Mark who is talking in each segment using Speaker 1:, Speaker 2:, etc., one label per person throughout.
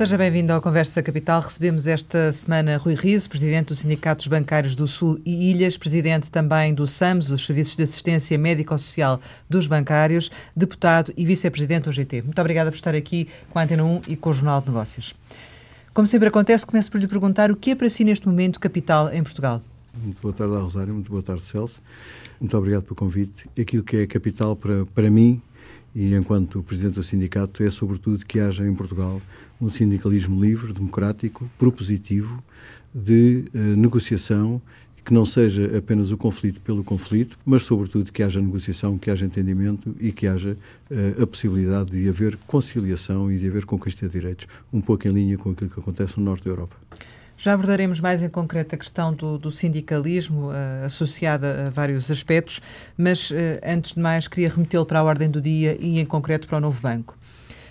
Speaker 1: Seja bem-vindo ao Conversa Capital. Recebemos esta semana Rui Riso, presidente dos Sindicatos Bancários do Sul e Ilhas, presidente também do SAMS, os Serviços de Assistência Médico-Social dos Bancários, deputado e vice-presidente do GT. Muito obrigada por estar aqui com a Antena 1 e com o Jornal de Negócios. Como sempre acontece, começo por lhe perguntar o que é para si neste momento capital em Portugal?
Speaker 2: Muito boa tarde, Rosário. Muito boa tarde, Celso. Muito obrigado pelo convite. Aquilo que é capital para, para mim e enquanto presidente do sindicato é sobretudo que haja em Portugal um sindicalismo livre, democrático, propositivo, de uh, negociação, que não seja apenas o conflito pelo conflito, mas sobretudo que haja negociação, que haja entendimento e que haja uh, a possibilidade de haver conciliação e de haver conquista de direitos, um pouco em linha com aquilo que acontece no norte da Europa.
Speaker 1: Já abordaremos mais em concreto a questão do, do sindicalismo uh, associada a vários aspectos, mas uh, antes de mais queria remetê-lo para a ordem do dia e em concreto para o novo banco.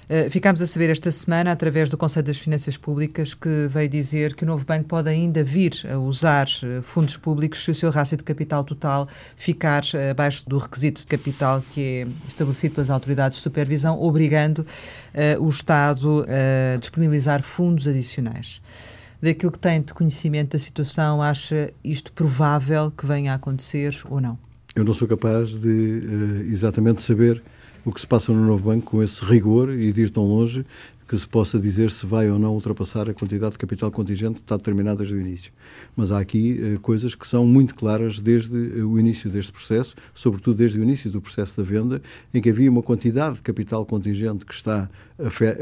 Speaker 1: Uh, ficámos a saber esta semana, através do Conselho das Finanças Públicas, que veio dizer que o novo banco pode ainda vir a usar fundos públicos se o seu rácio de capital total ficar abaixo do requisito de capital que é estabelecido pelas autoridades de supervisão, obrigando o Estado a disponibilizar fundos adicionais daquilo que tem de conhecimento da situação, acha isto provável que venha a acontecer ou não?
Speaker 2: Eu não sou capaz de uh, exatamente saber o que se passa no novo banco com esse rigor e de ir tão longe que se possa dizer se vai ou não ultrapassar a quantidade de capital contingente que está determinada desde o início. Mas há aqui uh, coisas que são muito claras desde uh, o início deste processo, sobretudo desde o início do processo da venda, em que havia uma quantidade de capital contingente que está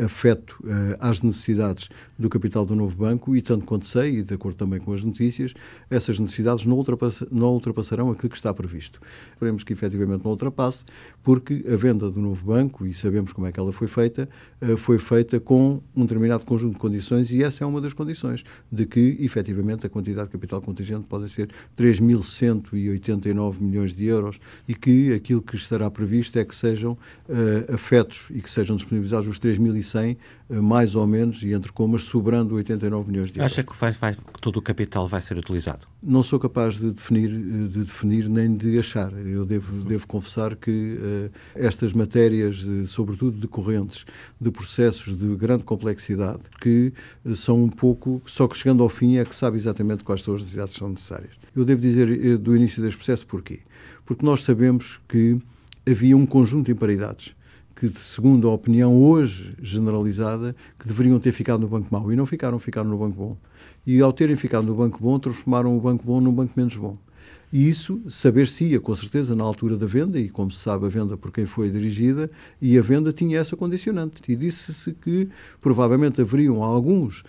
Speaker 2: afeto uh, às necessidades do capital do novo banco e, tanto quanto sei, e de acordo também com as notícias, essas necessidades não, ultrapass não ultrapassarão aquilo que está previsto. Esperemos que efetivamente não ultrapasse, porque a venda do novo banco, e sabemos como é que ela foi feita, uh, foi feita com um determinado conjunto de condições e essa é uma das condições, de que efetivamente a quantidade de capital contingente pode ser 3.189 milhões de euros e que aquilo que estará previsto é que sejam uh, afetos e que sejam disponibilizados os 3.100, eh, mais ou menos, e entre comas, sobrando 89 milhões de euros.
Speaker 3: Acha que, vai, vai, que todo o capital vai ser utilizado?
Speaker 2: Não sou capaz de definir, eh, de definir nem de achar. Eu devo, devo confessar que uh, estas matérias, uh, sobretudo decorrentes de processos de grande complexidade, que uh, são um pouco, só que chegando ao fim é que sabe exatamente quais são as necessidades que são necessárias. Eu devo dizer do início deste processo porquê? Porque nós sabemos que havia um conjunto de imparidades que, segundo a opinião hoje generalizada, que deveriam ter ficado no banco mau. E não ficaram, ficaram no banco bom. E ao terem ficado no banco bom, transformaram o banco bom num banco menos bom. E isso saber-se-ia, com certeza, na altura da venda, e como se sabe, a venda por quem foi dirigida, e a venda tinha essa condicionante. E disse-se que provavelmente haveriam alguns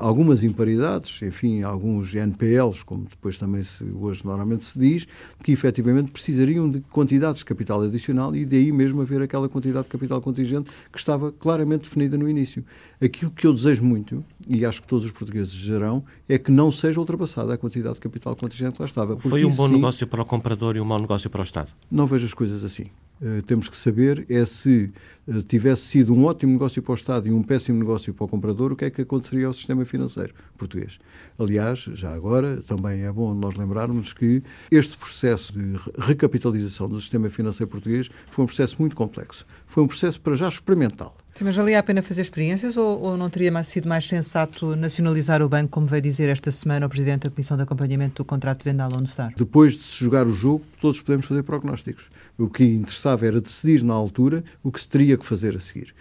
Speaker 2: algumas imparidades, enfim, alguns NPLs, como depois também se, hoje normalmente se diz, que efetivamente precisariam de quantidades de capital adicional e daí mesmo haver aquela quantidade de capital contingente que estava claramente definida no início. Aquilo que eu desejo muito, e acho que todos os portugueses desejarão, é que não seja ultrapassada a quantidade de capital contingente que lá estava.
Speaker 3: Foi um bom sim, negócio para o comprador e um mau negócio para o Estado?
Speaker 2: Não vejo as coisas assim. Uh, temos que saber é se uh, tivesse sido um ótimo negócio para o Estado e um péssimo negócio para o comprador, o que é que aconteceria ao sistema financeiro português. Aliás, já agora, também é bom nós lembrarmos que este processo de recapitalização do sistema financeiro português foi um processo muito complexo. Foi um processo para já experimental.
Speaker 1: Sim, mas valia a pena fazer experiências ou, ou não teria mais, sido mais sensato nacionalizar o banco, como veio dizer esta semana o Presidente da Comissão de Acompanhamento do Contrato de Venda à Lone Star?
Speaker 2: Depois de se jogar o jogo, todos podemos fazer prognósticos. O que interessava era decidir na altura o que se teria que fazer a seguir.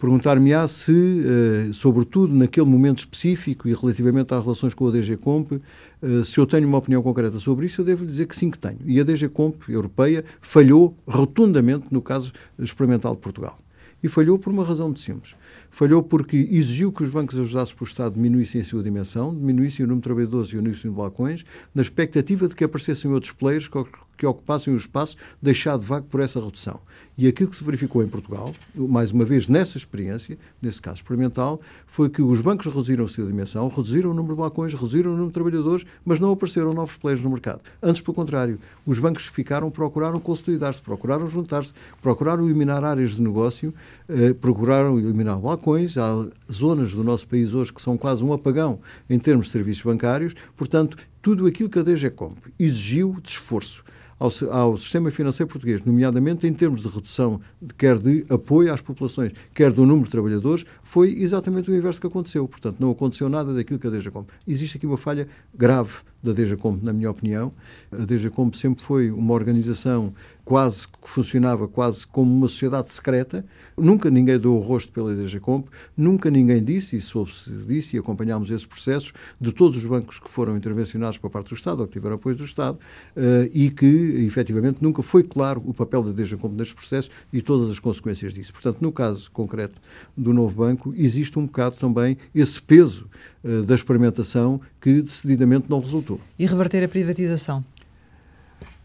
Speaker 2: Perguntar-me-á se, uh, sobretudo naquele momento específico e relativamente às relações com a DG Comp, uh, se eu tenho uma opinião concreta sobre isso, eu devo dizer que sim que tenho. E a DG Comp europeia falhou rotundamente no caso experimental de Portugal. E falhou por uma razão muito simples. Falhou porque exigiu que os bancos ajudados pelo Estado diminuíssem a sua dimensão, diminuíssem o número de trabalhadores e o número de balcões, na expectativa de que aparecessem outros players que ocupassem o espaço deixado vago por essa redução. E aquilo que se verificou em Portugal, mais uma vez nessa experiência, nesse caso experimental, foi que os bancos reduziram a sua dimensão, reduziram o número de balcões, reduziram o número de trabalhadores, mas não apareceram novos players no mercado. Antes, pelo contrário, os bancos ficaram, procuraram consolidar-se, procuraram juntar-se, procuraram eliminar áreas de negócio, eh, procuraram eliminar balcões. Há zonas do nosso país hoje que são quase um apagão em termos de serviços bancários. Portanto, tudo aquilo que a DGCOMP exigiu de esforço ao, ao sistema financeiro português, nomeadamente em termos de redução, quer de apoio às populações, quer do número de trabalhadores, foi exatamente o inverso que aconteceu. Portanto, não aconteceu nada daquilo que a DGCOM. Existe aqui uma falha grave da DGCOM, na minha opinião. A DGCOM sempre foi uma organização quase que funcionava quase como uma sociedade secreta. Nunca ninguém deu o rosto pela DGComp, nunca ninguém disse, e soube-se disso, e acompanhámos esses processos, de todos os bancos que foram intervencionados por parte do Estado, ou que tiveram apoio do Estado, uh, e que, efetivamente, nunca foi claro o papel da DGComp nestes processos e todas as consequências disso. Portanto, no caso concreto do novo banco, existe um bocado também esse peso uh, da experimentação que decididamente não resultou.
Speaker 1: E reverter a privatização?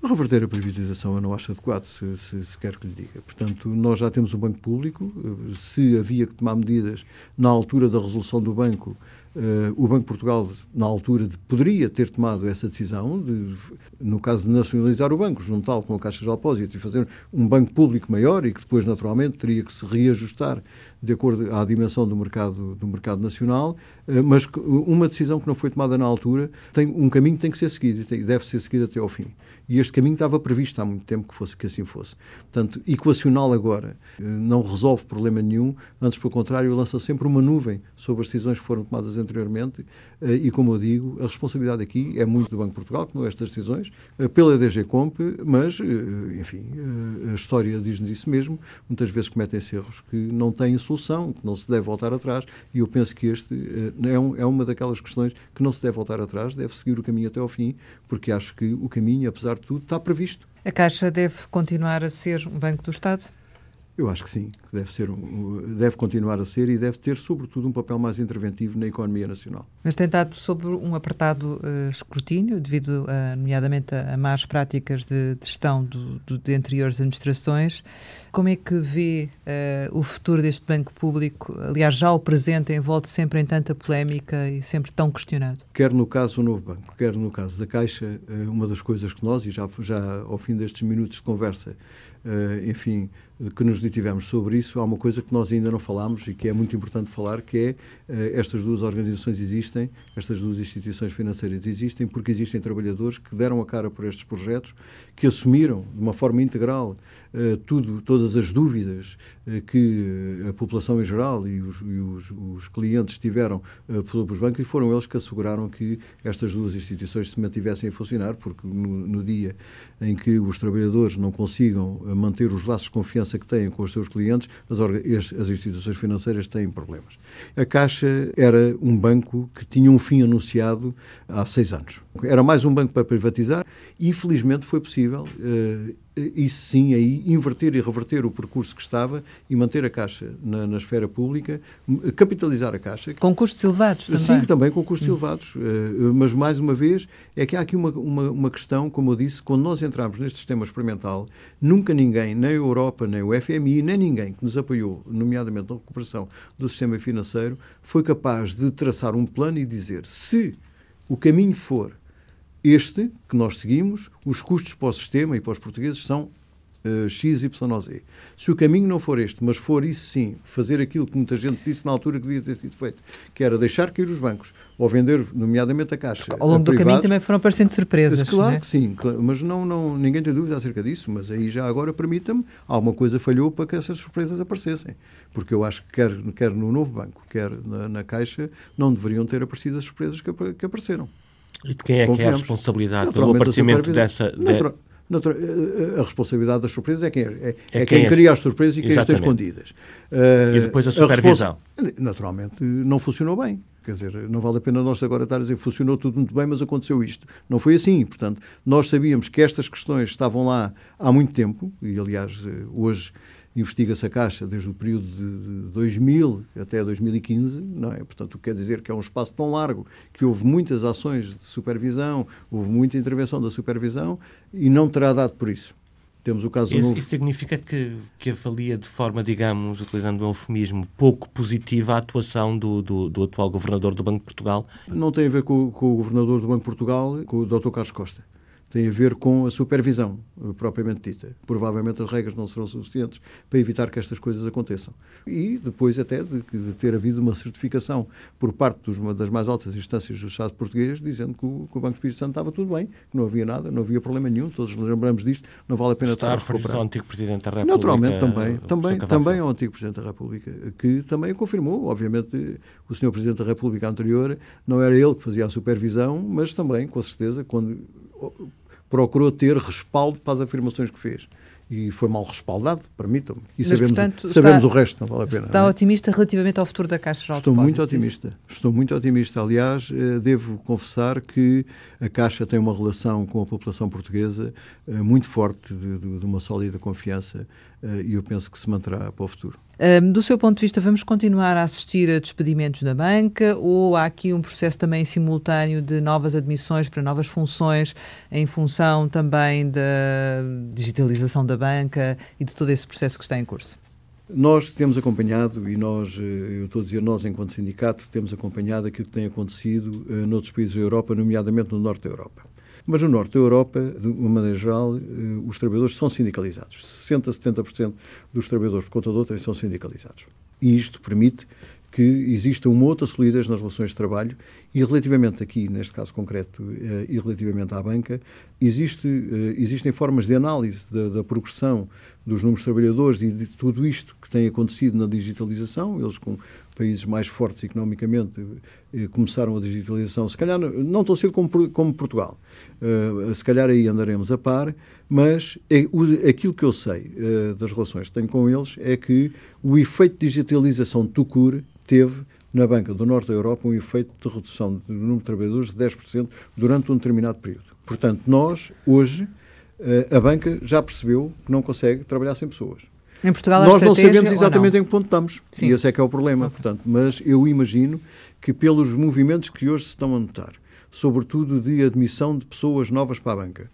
Speaker 2: Reverter a privatização eu não acho adequado, se, se, se, quer que lhe diga. Portanto, nós já temos um banco público. Se havia que tomar medidas na altura da resolução do banco, Uh, o Banco de Portugal, na altura, de, poderia ter tomado essa decisão, de, no caso de nacionalizar o banco, juntá-lo com a Caixa de Depósito e fazer um banco público maior e que depois, naturalmente, teria que se reajustar de acordo à dimensão do mercado, do mercado nacional, uh, mas uma decisão que não foi tomada na altura, tem, um caminho que tem que ser seguido e deve ser seguido até ao fim. E este caminho estava previsto há muito tempo que, fosse, que assim fosse. Portanto, equacioná-lo agora uh, não resolve problema nenhum, antes, pelo contrário, lança sempre uma nuvem sobre as decisões que foram tomadas anteriormente eh, e, como eu digo, a responsabilidade aqui é muito do Banco de Portugal, que tomou estas decisões, eh, pela DG Comp, mas, eh, enfim, a história diz-nos isso mesmo. Muitas vezes cometem-se erros que não têm solução, que não se deve voltar atrás, e eu penso que este é, um, é uma daquelas questões que não se deve voltar atrás, deve seguir o caminho até ao fim, porque acho que o caminho, apesar de tudo, está previsto.
Speaker 1: A Caixa deve continuar a ser um Banco do Estado?
Speaker 2: Eu acho que sim, que deve, ser, deve continuar a ser e deve ter, sobretudo, um papel mais interventivo na economia nacional.
Speaker 1: Mas tem estado sob um apertado uh, escrutínio, devido, uh, nomeadamente, a, a más práticas de, de gestão do, do, de anteriores administrações. Como é que vê uh, o futuro deste banco público, aliás, já o presente, envolto sempre em tanta polémica e sempre tão questionado?
Speaker 2: Quer no caso do novo banco, quer no caso da Caixa, uma das coisas que nós, e já, já ao fim destes minutos de conversa, enfim, que nos detivemos sobre isso, há uma coisa que nós ainda não falámos e que é muito importante falar, que é uh, estas duas organizações existem, estas duas instituições financeiras existem porque existem trabalhadores que deram a cara por estes projetos, que assumiram de uma forma integral uh, tudo, todas as dúvidas uh, que a população em geral e os, e os, os clientes tiveram sobre os bancos e foram eles que asseguraram que estas duas instituições se mantivessem a funcionar, porque no, no dia em que os trabalhadores não consigam manter os laços de confiança que têm com os seus clientes, as, as instituições financeiras têm problemas. A Caixa era um banco que tinha um fim anunciado há seis anos. Era mais um banco para privatizar e, infelizmente, foi possível uh, isso sim, aí inverter e reverter o percurso que estava e manter a Caixa na, na esfera pública, capitalizar a Caixa.
Speaker 1: Com custos elevados também.
Speaker 2: Sim, também com custos hum. elevados. Uh, mas, mais uma vez, é que há aqui uma, uma, uma, questão, como eu disse, quando nós entramos neste sistema experimental, nunca ninguém, nem a Europa, nem o FMI, nem ninguém que nos apoiou, nomeadamente na recuperação do sistema financeiro, foi capaz de traçar um plano e dizer se o caminho for este que nós seguimos, os custos para o sistema e para os portugueses são uh, X, Y, Z. Se o caminho não for este, mas for isso sim, fazer aquilo que muita gente disse na altura que devia ter sido feito, que era deixar cair os bancos, ou vender, nomeadamente a Caixa.
Speaker 1: Ao longo do caminho também foram aparecendo surpresas.
Speaker 2: Mas, claro
Speaker 1: é?
Speaker 2: que sim, mas não, não, ninguém tem dúvida acerca disso, mas aí já agora permita-me, alguma coisa falhou para que essas surpresas aparecessem. Porque eu acho que quer, quer no novo banco, quer na, na Caixa, não deveriam ter aparecido as surpresas que, que apareceram.
Speaker 3: E de quem é Confiamos. que é a responsabilidade pelo aparecimento dessa...
Speaker 2: Natural, natural, eh, eh, a responsabilidade das surpresas é quem, é, é, é quem, quem é. cria as surpresas e quem Exatamente. as tem escondidas.
Speaker 3: Uh, e depois a supervisão.
Speaker 2: A naturalmente, não funcionou bem. Quer dizer, não vale a pena nós agora estar a dizer funcionou tudo muito bem, mas aconteceu isto. Não foi assim. Portanto, nós sabíamos que estas questões estavam lá há muito tempo, e aliás, hoje investiga-se a Caixa desde o período de 2000 até 2015, não é? Portanto, quer dizer que é um espaço tão largo que houve muitas ações de supervisão, houve muita intervenção da supervisão e não terá dado por isso. Temos o caso
Speaker 3: isso,
Speaker 2: novo.
Speaker 3: isso significa que, que avalia de forma, digamos, utilizando um eufemismo, pouco positiva a atuação do, do, do atual governador do Banco de Portugal?
Speaker 2: Não tem a ver com, com o governador do Banco de Portugal, com o Dr. Carlos Costa tem a ver com a supervisão eh, propriamente dita. Provavelmente as regras não serão suficientes para evitar que estas coisas aconteçam. E depois até de, de ter havido uma certificação por parte dos, das mais altas instâncias do Estado português dizendo que o, que o Banco Espírito Santo estava tudo bem, que não havia nada, não havia problema nenhum, todos nos lembramos disto, não vale a pena
Speaker 3: Está
Speaker 2: estar a recuperar.
Speaker 3: ao antigo Presidente da República.
Speaker 2: Naturalmente também, também, também ao antigo Presidente da República, que também confirmou, obviamente, o Sr. Presidente da República anterior, não era ele que fazia a supervisão, mas também, com certeza, quando procurou ter respaldo para as afirmações que fez. E foi mal respaldado, permitam-me. E Mas, sabemos, portanto, sabemos está, o resto, não vale a pena.
Speaker 1: Está é? otimista relativamente ao futuro da Caixa Geral
Speaker 2: Estou muito otimista. Isso? Estou muito otimista. Aliás, eh, devo confessar que a Caixa tem uma relação com a população portuguesa eh, muito forte, de, de, de uma sólida confiança, e eu penso que se manterá para o futuro.
Speaker 1: Um, do seu ponto de vista, vamos continuar a assistir a despedimentos da banca ou há aqui um processo também simultâneo de novas admissões para novas funções em função também da digitalização da banca e de todo esse processo que está em curso?
Speaker 2: Nós temos acompanhado, e nós, eh, eu estou a dizer nós enquanto sindicato, temos acompanhado aquilo que tem acontecido uh, noutros países da Europa, nomeadamente no norte da Europa. Mas no norte da Europa, de uma maneira geral, eh, os trabalhadores são sindicalizados. 60% a 70% dos trabalhadores por conta de outrem são sindicalizados. E isto permite que exista uma outra solidez nas relações de trabalho e relativamente aqui, neste caso concreto, eh, e relativamente à banca, existe, eh, existem formas de análise da, da, progressão dos números de trabalhadores e de tudo isto que tem acontecido na digitalização, eles com países mais fortes economicamente eh, começaram a digitalização, se calhar não tão cedo como, como Portugal. Se calhar aí andaremos a par, mas é, o, aquilo que eu sei uh, das relações que tenho com eles é que o efeito de digitalização de Tucur teve na banca do norte da Europa um efeito de redução do número de trabalhadores de 10% durante um determinado período. Portanto, nós, hoje, a banca já percebeu que não consegue trabalhar sem pessoas.
Speaker 1: Em Portugal,
Speaker 2: Nós não sabemos exatamente não? em que ponto estamos. Sim. E esse é que é o problema. Okay. Portanto, mas eu imagino que pelos movimentos que hoje se estão a notar, sobretudo de admissão de pessoas novas para a banca,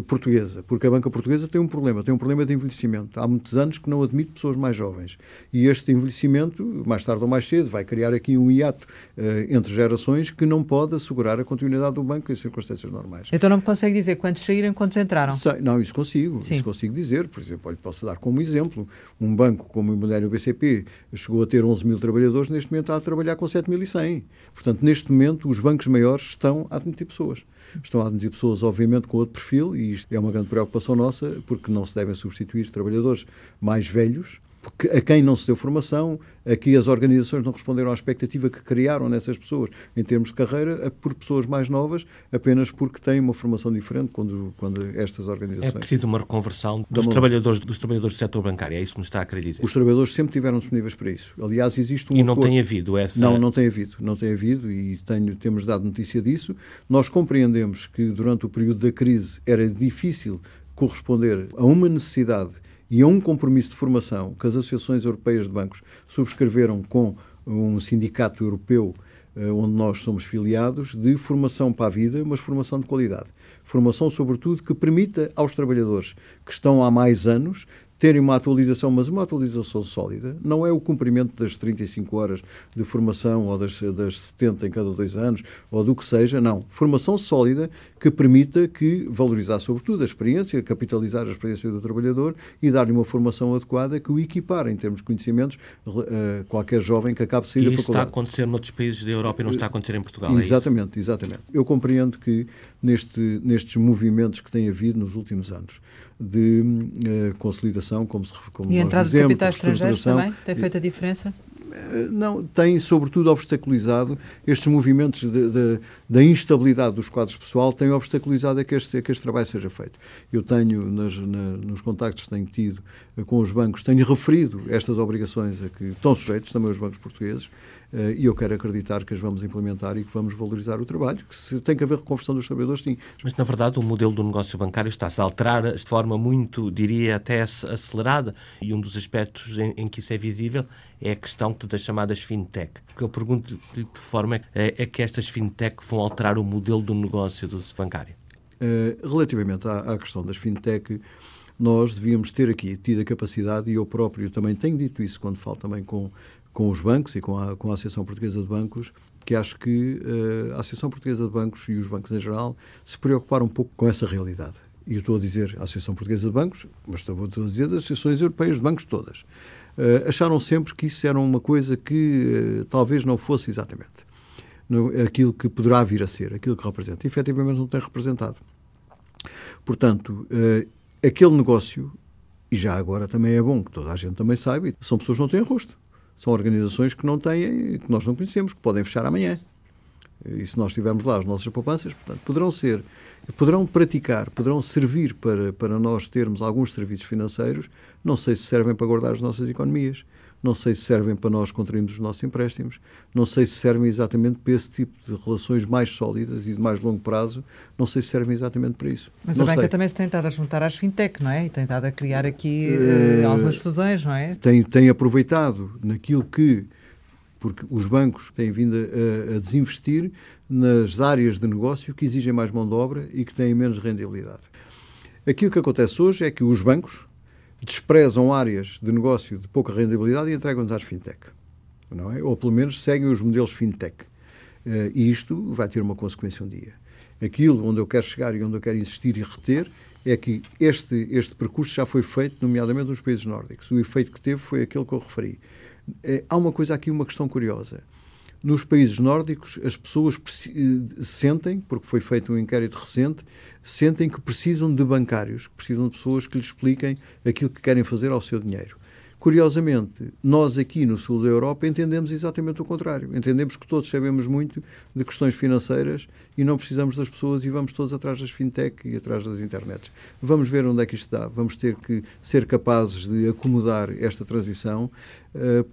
Speaker 2: portuguesa, porque a banca portuguesa tem um problema, tem um problema de envelhecimento. Há muitos anos que não admite pessoas mais jovens. E este envelhecimento, mais tarde ou mais cedo, vai criar aqui um hiato uh, entre gerações que não pode assegurar a continuidade do banco em circunstâncias normais.
Speaker 1: Então não me consegue dizer quantos saíram, quantos entraram?
Speaker 2: Sei, não, isso consigo. Sim. Isso consigo dizer. Por exemplo, olha, posso dar como exemplo, um banco como o Imobiliário BCP chegou a ter 11 mil trabalhadores, neste momento está a trabalhar com 7.100. Portanto, neste momento, os bancos maiores estão a admitir pessoas. Estão a admitir pessoas, obviamente, com outro perfil, e isto é uma grande preocupação nossa, porque não se devem substituir trabalhadores mais velhos porque a quem não se deu formação, aqui as organizações não responderam à expectativa que criaram nessas pessoas em termos de carreira por pessoas mais novas, apenas porque têm uma formação diferente quando, quando estas organizações...
Speaker 3: É preciso uma reconversão dos trabalhadores, dos trabalhadores do setor bancário, é isso que me está a querer dizer?
Speaker 2: Os trabalhadores sempre tiveram disponíveis para isso. Aliás, existe um
Speaker 3: E não acordo... tem havido essa...
Speaker 2: Não, não tem havido, não tem havido e tenho, temos dado notícia disso. Nós compreendemos que durante o período da crise era difícil corresponder a uma necessidade e a um compromisso de formação que as associações europeias de bancos subscreveram com um sindicato europeu eh, onde nós somos filiados, de formação para a vida, mas formação de qualidade. Formação, sobretudo, que permita aos trabalhadores que estão há mais anos terem uma atualização, mas uma atualização sólida, não é o cumprimento das 35 horas de formação ou das, das 70 em cada dois anos, ou do que seja, não. Formação sólida que permita que valorizar, sobretudo, a experiência, capitalizar a experiência do trabalhador e dar-lhe uma formação adequada que o equipara em termos de conhecimentos a qualquer jovem que acabe de sair
Speaker 3: e
Speaker 2: da faculdade.
Speaker 3: isso está a acontecer noutros países da Europa e não está a acontecer em Portugal,
Speaker 2: é Exatamente, é exatamente. Eu compreendo que neste, nestes movimentos que tem havido nos últimos anos, de uh, consolidação, como se como
Speaker 1: E a entrada dizemos, de capitais estrangeiros também tem feito a diferença?
Speaker 2: Eh, não, tem sobretudo obstaculizado estes movimentos da instabilidade dos quadros pessoal, tem obstaculizado a que, este, a que este trabalho seja feito. Eu tenho, nas, na, nos contactos que tenho tido eh, com os bancos, tenho referido estas obrigações a que estão sujeitos também os bancos portugueses e eu quero acreditar que as vamos implementar e que vamos valorizar o trabalho. Que se tem que haver reconversão dos trabalhadores, sim.
Speaker 3: Mas, na verdade, o modelo do negócio bancário está-se a alterar de forma muito, diria, até acelerada. E um dos aspectos em, em que isso é visível é a questão das chamadas fintech. O eu pergunto de que forma é, é que estas fintech vão alterar o modelo do negócio do bancário?
Speaker 2: Uh, relativamente à, à, questão das fintech, nós devíamos ter aqui tido a capacidade, e eu próprio também tenho dito isso quando falo também com, com os bancos e com a, com a Associação Portuguesa de Bancos, que acho que uh, a Associação Portuguesa de Bancos e os bancos em geral se preocuparam um pouco com essa realidade. E eu estou a dizer a Associação Portuguesa de Bancos, mas estou a dizer das Associações Europeias de Bancos todas. Uh, acharam sempre que isso era uma coisa que uh, talvez não fosse exatamente no, aquilo que poderá vir a ser, aquilo que representa. E, efetivamente não tem representado. Portanto, aquele negócio, e já agora também é bom que toda a gente também saiba, são pessoas que não têm rosto. São organizações que não têm, que nós não conhecemos, que podem fechar amanhã. E se nós tivermos lá as nossas poupanças, portanto, poderão ser, poderão praticar, poderão servir para, para nós termos alguns serviços financeiros, não sei se servem para guardar as nossas economias, não sei se servem para nós contrairmos os nossos empréstimos, não sei se servem exatamente para esse tipo de relações mais sólidas e de mais longo prazo, não sei se servem exatamente para isso.
Speaker 1: Mas
Speaker 2: não
Speaker 1: a banca
Speaker 2: sei.
Speaker 1: também se tem estado a juntar às fintech, não é? E tem estado a criar aqui uh, algumas fusões, não é?
Speaker 2: Tem, tem aproveitado naquilo que porque os bancos têm vindo a, a, desinvestir nas áreas de negócio que exigem mais mão de obra e que têm menos rendibilidade. Aquilo que acontece hoje é que os bancos desprezam áreas de negócio de pouca rendibilidade e entregam-nos às fintech. Não é? Ou pelo menos seguem os modelos fintech. Uh, e isto vai ter uma consequência um dia. Aquilo onde eu quero chegar e onde eu quero insistir e reter é que este, este percurso já foi feito, nomeadamente nos países nórdicos. O efeito que teve foi aquele que eu referi. É, há uma coisa aqui, uma questão curiosa. Nos países nórdicos, as pessoas eh, sentem, porque foi feito um inquérito recente, sentem que precisam de bancários, que precisam de pessoas que lhes expliquem aquilo que querem fazer ao seu dinheiro. Curiosamente, nós aqui no sul da Europa entendemos exatamente o contrário. Entendemos que todos sabemos muito de questões financeiras e não precisamos das pessoas e vamos todos atrás das fintech e atrás das internets. Vamos ver onde é que isto está. Vamos ter que ser capazes de acomodar esta transição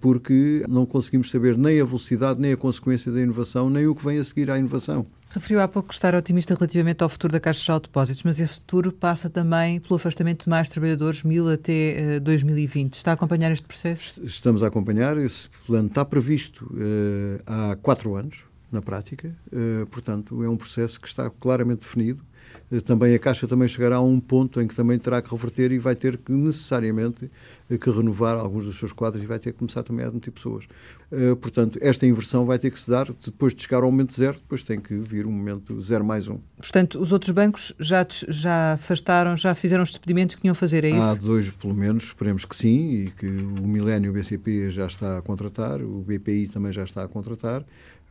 Speaker 2: porque não conseguimos saber nem a velocidade, nem a consequência da inovação, nem o que vem a seguir à inovação.
Speaker 1: Referiu há pouco estar otimista relativamente ao futuro da Caixa de Depósitos, mas esse futuro passa também pelo afastamento de mais trabalhadores, mil até uh, 2020. Está a acompanhar este processo?
Speaker 2: Estamos a acompanhar. Esse plano está previsto uh, há quatro anos, na prática. Uh, portanto, é um processo que está claramente definido eh, também a Caixa também chegará a um ponto em que também terá que reverter e vai ter que necessariamente eh, que renovar alguns dos seus quadros e vai ter que começar também a admitir pessoas. Uh, portanto, esta inversão vai ter que se dar depois de chegar ao momento zero, depois tem que vir um momento zero mais um.
Speaker 1: Portanto, os outros bancos já, já afastaram, já fizeram os despedimentos que iam fazer, é isso?
Speaker 2: Há dois, pelo menos, esperemos que sim, e que o Milênio BCP já está a contratar, o BPI também já está a contratar,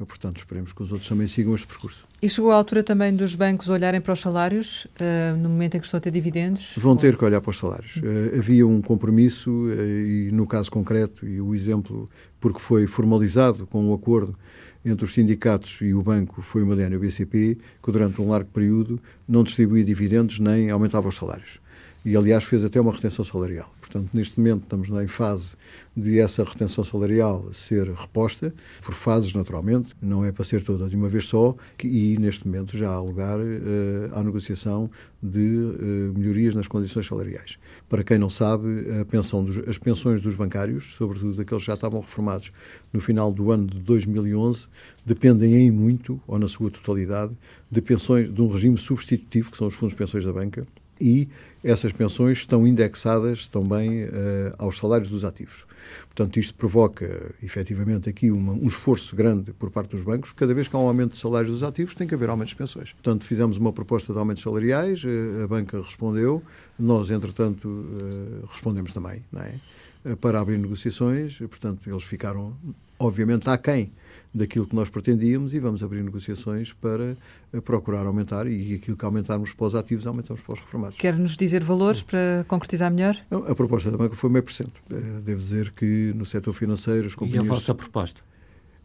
Speaker 2: portanto, esperemos que os outros também sigam este percurso.
Speaker 1: E chegou a altura também dos bancos olharem para os salários, uh, no momento em que estão a ter dividendos?
Speaker 2: Vão ter que olhar para os salários. Uh, havia um compromisso, uh, e no caso concreto, e o exemplo, porque foi formalizado com um acordo entre os sindicatos e o banco, foi o Milênio BCP, que durante um largo período não distribuía dividendos nem aumentava os salários. E, aliás, fez até uma retenção salarial. Portanto, neste momento estamos em fase de essa retenção salarial ser reposta, por fases, naturalmente, não é para ser toda de uma vez só, e neste momento já há lugar uh, à negociação de uh, melhorias nas condições salariais. Para quem não sabe, pensão dos, as pensões dos bancários, sobretudo aqueles que já estavam reformados no final do ano de 2011, dependem em muito, ou na sua totalidade, de pensões de um regime substitutivo, que são os fundos de pensões da banca, e essas pensões estão indexadas também uh, aos salários dos ativos. Portanto, isto provoca, efetivamente, aqui uma, um esforço grande por parte dos bancos. Cada vez que há um aumento de salários dos ativos, tem que haver aumento de pensões. Portanto, fizemos uma proposta de aumentos salariais, uh, a banca respondeu, nós, entretanto, uh, respondemos também, é? para abrir negociações, portanto, eles ficaram, obviamente, aquém daquilo que nós pretendíamos e vamos abrir negociações para eh, procurar aumentar e aquilo que aumentarmos para os ativos, aumentamos para os reformados.
Speaker 1: Quer-nos dizer valores para concretizar melhor?
Speaker 2: A proposta da banca foi meio por cento. Eh, devo dizer que no setor financeiro as companhias...
Speaker 3: E a vossa proposta?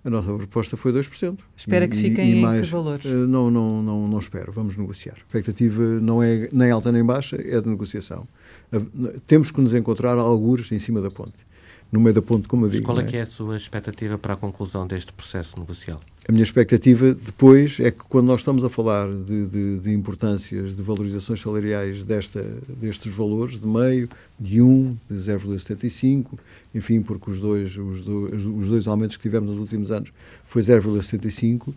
Speaker 2: A nossa proposta foi 2%.
Speaker 1: Espera que fiquem e, e mais, em que valores? Eh,
Speaker 2: não, não, não, não espero. Vamos negociar. A expectativa não é nem alta nem baixa, é de negociação. Temos que nos encontrar algures em cima da ponte no meio da ponte, como eu digo.
Speaker 3: Mas qual é,
Speaker 2: é,
Speaker 3: que é a sua expectativa para a conclusão deste processo negocial?
Speaker 2: A minha expectativa depois é que quando nós estamos a falar de, de, de importâncias de valorizações salariais desta, destes valores, de meio, de 1, de 0,75, enfim, porque os dois, os, dois, os dois aumentos que tivemos nos últimos anos foi 0,75, uh,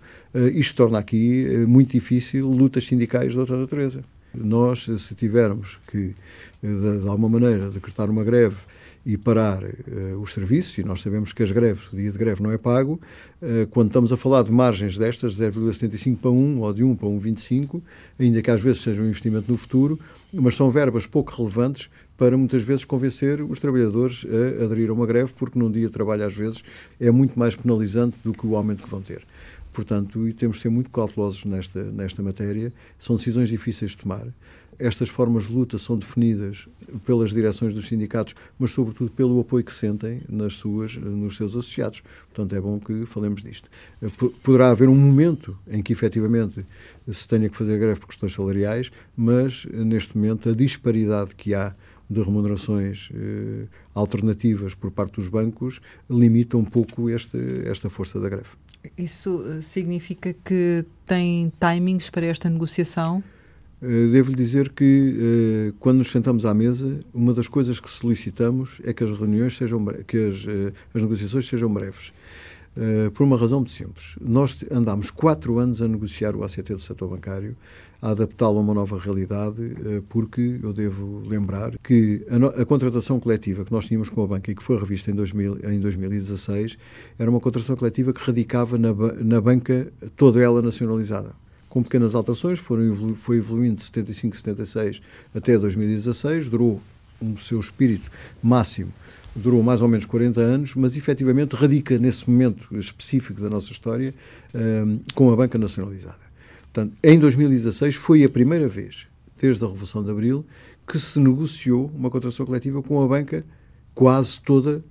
Speaker 2: isto torna aqui uh, muito difícil lutas sindicais de outra natureza. Nós, se tivermos que, de, de alguma maneira, decretar uma greve e parar uh, os serviços, e nós sabemos que as greves, o dia de greve não é pago, uh, quando estamos a falar de margens destas, de 0,75 para 1 ou de 1 para 1,25, ainda que às vezes seja um investimento no futuro, mas são verbas pouco relevantes para muitas vezes convencer os trabalhadores a aderir a uma greve, porque num dia de trabalho às vezes é muito mais penalizante do que o aumento que vão ter. Portanto, temos de ser muito cautelosos nesta, nesta matéria. São decisões difíceis de tomar. Estas formas de luta são definidas pelas direções dos sindicatos, mas sobretudo pelo apoio que sentem nas suas, nos seus associados. Portanto, é bom que falemos disto. Poderá haver um momento em que efetivamente se tenha que fazer greve por questões salariais, mas neste momento a disparidade que há de remunerações eh, alternativas por parte dos bancos limita um pouco este, esta força da greve.
Speaker 1: Isso eh, significa que tem timings para esta negociação?
Speaker 2: Eh, devo-lhe dizer que, eh, quando nos sentamos à mesa, uma das coisas que solicitamos é que as reuniões sejam, que as, eh, as negociações sejam breves. Por uma razão muito simples. Nós andámos quatro anos a negociar o ACT do setor bancário, a adaptá-lo a uma nova realidade, porque eu devo lembrar que a, a, contratação coletiva que nós tínhamos com a banca e que foi revista em, 2000, em 2016 era uma contratação coletiva que radicava na, na banca toda ela nacionalizada com pequenas alterações, foram, foi evoluindo de 75, 76 até 2016, durou o seu espírito máximo, durou mais ou menos 40 anos, mas efetivamente radica nesse momento específico da nossa história um, com a banca nacionalizada. Portanto, em 2016 foi a primeira vez, desde a Revolução de Abril, que se negociou uma contratação coletiva com a banca quase toda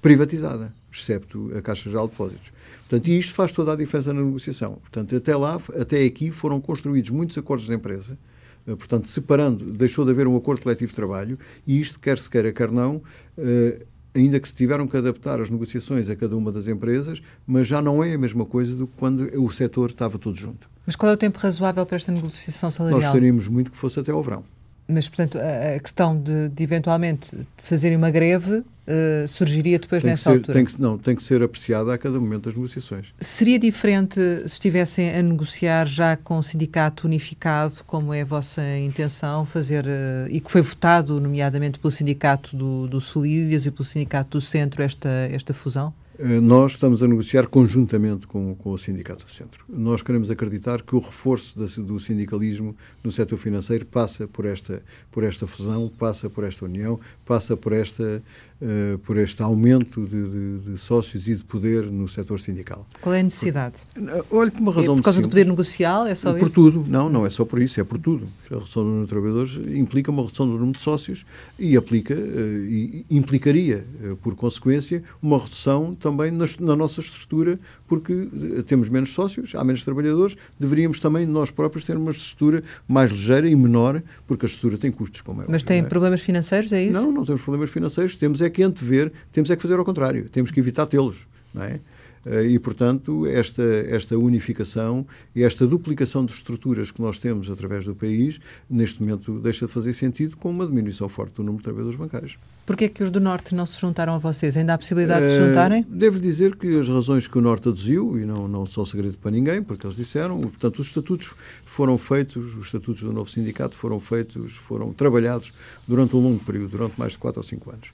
Speaker 2: privatizada, excepto a Caixa Geral de Depósitos. Portanto, e isto faz toda a diferença na negociação. Portanto, até lá, até aqui, foram construídos muitos acordos de empresa, eh, portanto, separando, deixou de haver um acordo coletivo de trabalho, e isto, quer se queira, quer não, eh, ainda que se tiveram que adaptar as negociações a cada uma das empresas, mas já não é a mesma coisa do que quando o setor estava todo junto.
Speaker 1: Mas qual é o tempo razoável para esta negociação salarial?
Speaker 2: Nós gostaríamos muito que fosse até ao verão.
Speaker 1: Mas, portanto, a, a questão de, de, eventualmente fazerem uma greve uh, surgiria depois
Speaker 2: tem
Speaker 1: nessa
Speaker 2: ser,
Speaker 1: altura?
Speaker 2: Tem que, não, tem que ser apreciada a cada momento das negociações.
Speaker 1: Seria diferente se estivessem a negociar já com o sindicato unificado, como é a vossa intenção, fazer, uh, e que foi votado, nomeadamente pelo sindicato do, do Solídias e pelo sindicato do Centro, esta, esta fusão?
Speaker 2: Eh, nós estamos a negociar conjuntamente com, com, o Sindicato do Centro. Nós queremos acreditar que o reforço do sindicalismo no setor financeiro passa por esta, por esta fusão, passa por esta união, passa por, esta, uh, por este aumento de, de, de, sócios e de poder no setor sindical.
Speaker 1: Qual é a necessidade?
Speaker 2: Por, olha, por uma razão
Speaker 1: é por causa do poder negocial? É só
Speaker 2: por
Speaker 1: isso?
Speaker 2: Por tudo. Não, não é só por isso, é por tudo. A redução do número de trabalhadores implica uma redução do número de sócios e aplica, uh, e implicaria, uh, por consequência, uma redução também na, na, nossa estrutura, porque temos menos sócios, há menos trabalhadores, deveríamos também nós próprios ter uma estrutura mais ligeira e menor, porque a estrutura tem custos, como é
Speaker 1: Mas tem é? problemas financeiros, é isso?
Speaker 2: Não, não temos problemas financeiros, temos é que antever, temos é que fazer ao contrário, temos que evitar tê-los, não é? Eh, e, portanto, esta, esta unificação e esta duplicação de estruturas que nós temos através do país, neste momento deixa de fazer sentido com uma diminuição forte do número de trabalhadores bancários.
Speaker 1: Porquê é que os do Norte não se juntaram a vocês? Ainda há possibilidade de se juntarem?
Speaker 2: Uh, devo dizer que as razões que o Norte aduziu, e não, não são segredo para ninguém, porque eles disseram, portanto, os estatutos foram feitos, os estatutos do novo sindicato foram feitos, foram trabalhados durante um longo período, durante mais de 4 ou 5 anos